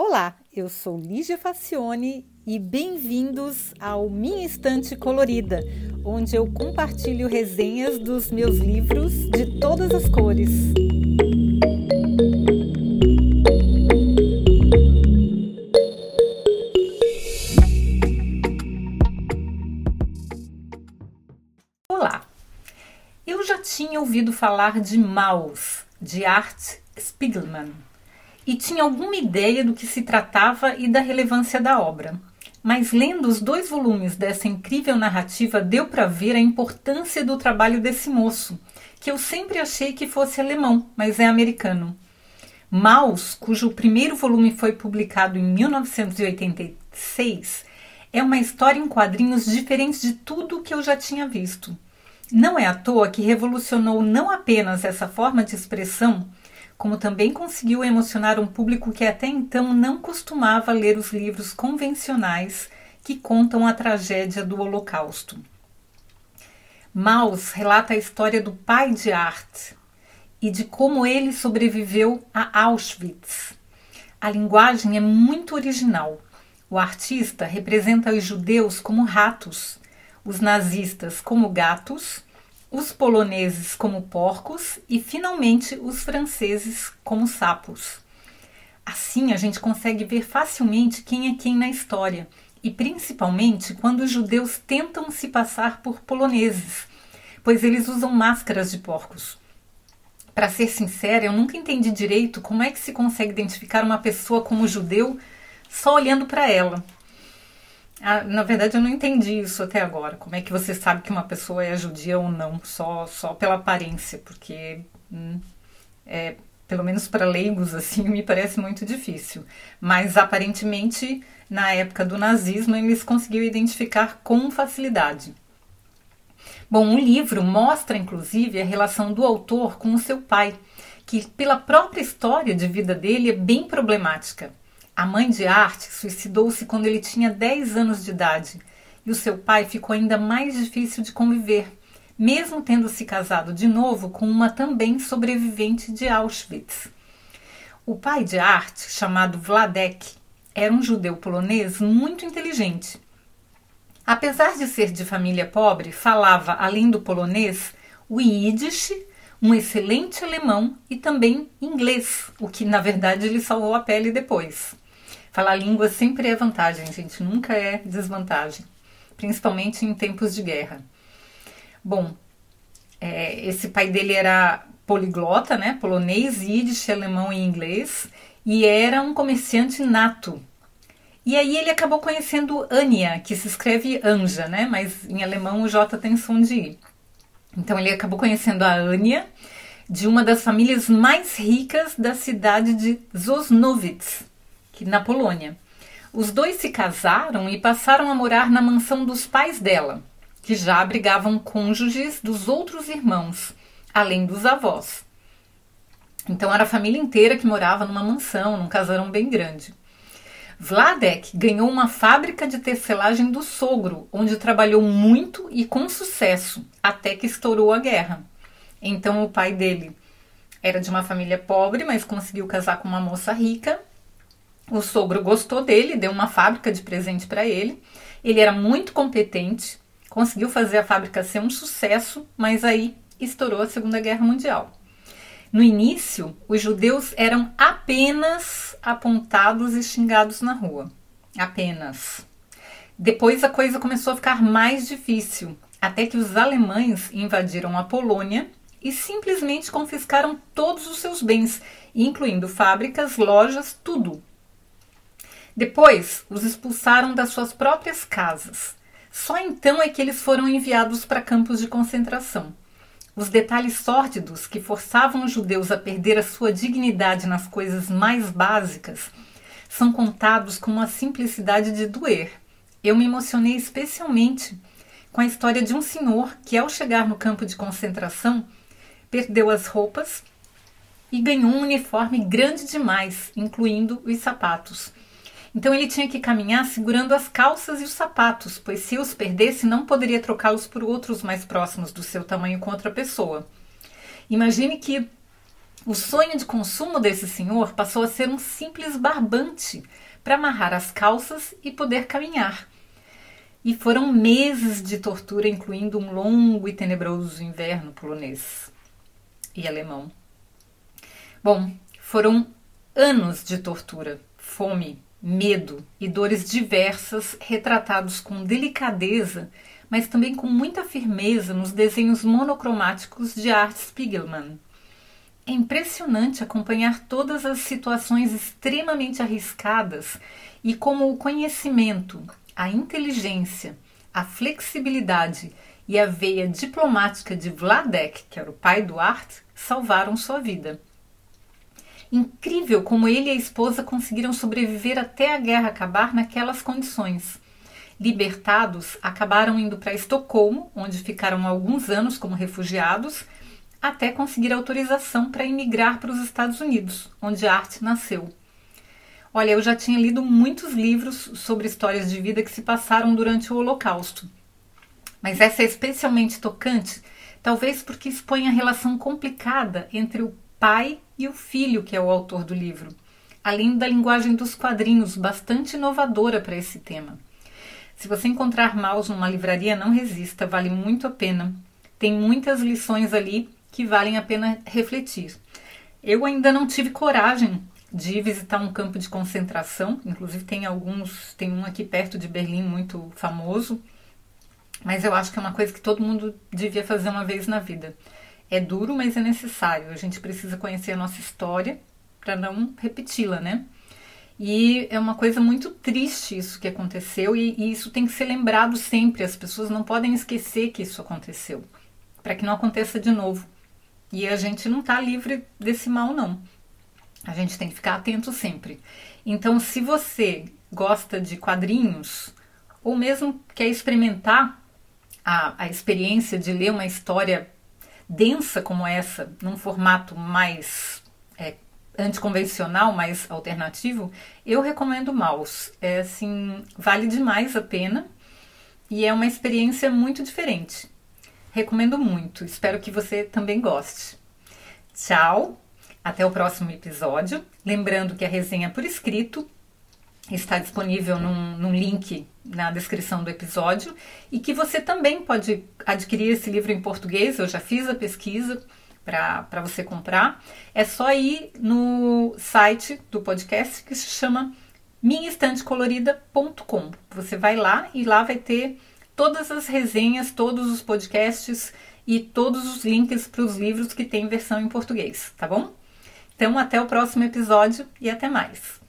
Olá, eu sou Lígia Facione e bem-vindos ao Minha Estante Colorida, onde eu compartilho resenhas dos meus livros de todas as cores. Olá, eu já tinha ouvido falar de Maus, de Art Spiegelman e tinha alguma ideia do que se tratava e da relevância da obra. Mas lendo os dois volumes dessa incrível narrativa, deu para ver a importância do trabalho desse moço, que eu sempre achei que fosse alemão, mas é americano. Maus, cujo primeiro volume foi publicado em 1986, é uma história em quadrinhos diferente de tudo que eu já tinha visto. Não é à toa que revolucionou não apenas essa forma de expressão, como também conseguiu emocionar um público que até então não costumava ler os livros convencionais que contam a tragédia do Holocausto. Maus relata a história do pai de Art e de como ele sobreviveu a Auschwitz. A linguagem é muito original. O artista representa os judeus como ratos, os nazistas como gatos os poloneses como porcos e, finalmente, os franceses como sapos. Assim, a gente consegue ver facilmente quem é quem na história, e principalmente quando os judeus tentam se passar por poloneses, pois eles usam máscaras de porcos. Para ser sincera, eu nunca entendi direito como é que se consegue identificar uma pessoa como judeu só olhando para ela. Ah, na verdade, eu não entendi isso até agora. Como é que você sabe que uma pessoa é judia ou não, só, só pela aparência? Porque, hum, é, pelo menos para leigos, assim, me parece muito difícil. Mas aparentemente, na época do nazismo, eles conseguiram identificar com facilidade. Bom, o livro mostra, inclusive, a relação do autor com o seu pai, que, pela própria história de vida dele, é bem problemática. A mãe de Art suicidou-se quando ele tinha 10 anos de idade e o seu pai ficou ainda mais difícil de conviver, mesmo tendo se casado de novo com uma também sobrevivente de Auschwitz. O pai de Art, chamado Vladek, era um judeu polonês muito inteligente. Apesar de ser de família pobre, falava, além do polonês, o Yiddish, um excelente alemão e também inglês, o que na verdade lhe salvou a pele depois. Falar língua sempre é vantagem, gente, nunca é desvantagem, principalmente em tempos de guerra. Bom, é, esse pai dele era poliglota, né? Polonês, yiddish, alemão e inglês, e era um comerciante nato. E aí ele acabou conhecendo Ania, que se escreve Anja, né? Mas em alemão o J tem som de I. Então ele acabou conhecendo a Ania, de uma das famílias mais ricas da cidade de Na Polônia. Os dois se casaram e passaram a morar na mansão dos pais dela, que já abrigavam cônjuges dos outros irmãos, além dos avós. Então era a família inteira que morava numa mansão, num casarão bem grande. Vladek ganhou uma fábrica de tecelagem do sogro, onde trabalhou muito e com sucesso, até que estourou a guerra. Então o pai dele era de uma família pobre, mas conseguiu casar com uma moça rica o sogro gostou dele, deu uma fábrica de presente para ele. Ele era muito competente, conseguiu fazer a fábrica ser um sucesso, mas aí estourou a Segunda Guerra Mundial. No início, os judeus eram apenas apontados e xingados na rua. Apenas. Depois a coisa começou a ficar mais difícil, até que os alemães invadiram a Polônia e simplesmente confiscaram todos os seus bens, incluindo fábricas, lojas, tudo. Depois, os expulsaram das suas próprias casas. Só então é que eles foram enviados para campos de concentração. Os detalhes sórdidos que forçavam os judeus a perder a sua dignidade nas coisas mais básicas são contados com uma simplicidade de doer. Eu me emocionei especialmente com a história de um senhor que, ao chegar no campo de concentração, perdeu as roupas e ganhou um uniforme grande demais, incluindo os sapatos. Então ele tinha que caminhar segurando as calças e os sapatos, pois se os perdesse, não poderia trocá-los por outros mais próximos do seu tamanho com outra pessoa. Imagine que O sonho de consumo desse senhor passou a ser um simples barbante para amarrar as calças e poder caminhar. E foram meses de tortura, incluindo um longo e tenebroso inverno polonês e alemão. Bom, foram anos de tortura, fome, medo e dores diversas retratados com delicadeza, mas também com muita firmeza nos desenhos monocromáticos de Art Spiegelman. É impressionante acompanhar todas as situações extremamente arriscadas e como o conhecimento, a inteligência, a flexibilidade e a veia diplomática de Vladek, que era o pai do Art, salvaram sua vida. Incrível como ele e a esposa conseguiram sobreviver até a guerra acabar naquelas condições. Libertados, acabaram indo para Estocolmo, onde ficaram alguns anos como refugiados, até conseguir autorização para emigrar para os Estados Unidos, onde Art nasceu. Olha, eu já tinha lido muitos livros sobre histórias de vida que se passaram durante o Holocausto. Mas essa é especialmente tocante, talvez porque expõe a relação complicada entre o pai e o filho, que é o autor do livro, além da linguagem dos quadrinhos, bastante inovadora para esse tema. Se você encontrar Maus numa livraria, não resista, vale muito a pena. Tem muitas lições ali que valem a pena refletir. Eu ainda não tive coragem de visitar um campo de concentração, inclusive tem alguns, tem um aqui perto de Berlim muito famoso, mas eu acho que é uma coisa que todo mundo devia fazer uma vez na vida. É duro, mas é necessário. A gente precisa conhecer a nossa história para não repeti-la, né? E é uma coisa muito triste isso que aconteceu e, e, isso tem que ser lembrado sempre. As pessoas não podem esquecer que isso aconteceu, para que não aconteça de novo. E a gente não está livre desse mal, não. A gente tem que ficar atento sempre. Então, se você gosta de quadrinhos, ou mesmo quer experimentar a, a experiência de ler uma história densa como essa, num formato mais é, anticonvencional, mais alternativo, eu recomendo Maus. É assim, vale demais a pena e é uma experiência muito diferente. Recomendo muito. Espero que você também goste. Tchau. Até o próximo episódio. Lembrando que a resenha por escrito está disponível num, num, link na descrição do episódio e que você também pode adquirir esse livro em português. Eu já fiz a pesquisa para você comprar. É só ir no site do podcast que se chama minhaestantecolorida.com. Você vai lá e lá vai ter todas as resenhas, todos os podcasts e todos os links para os livros que tem versão em português, tá bom? Então, até o próximo episódio e até mais!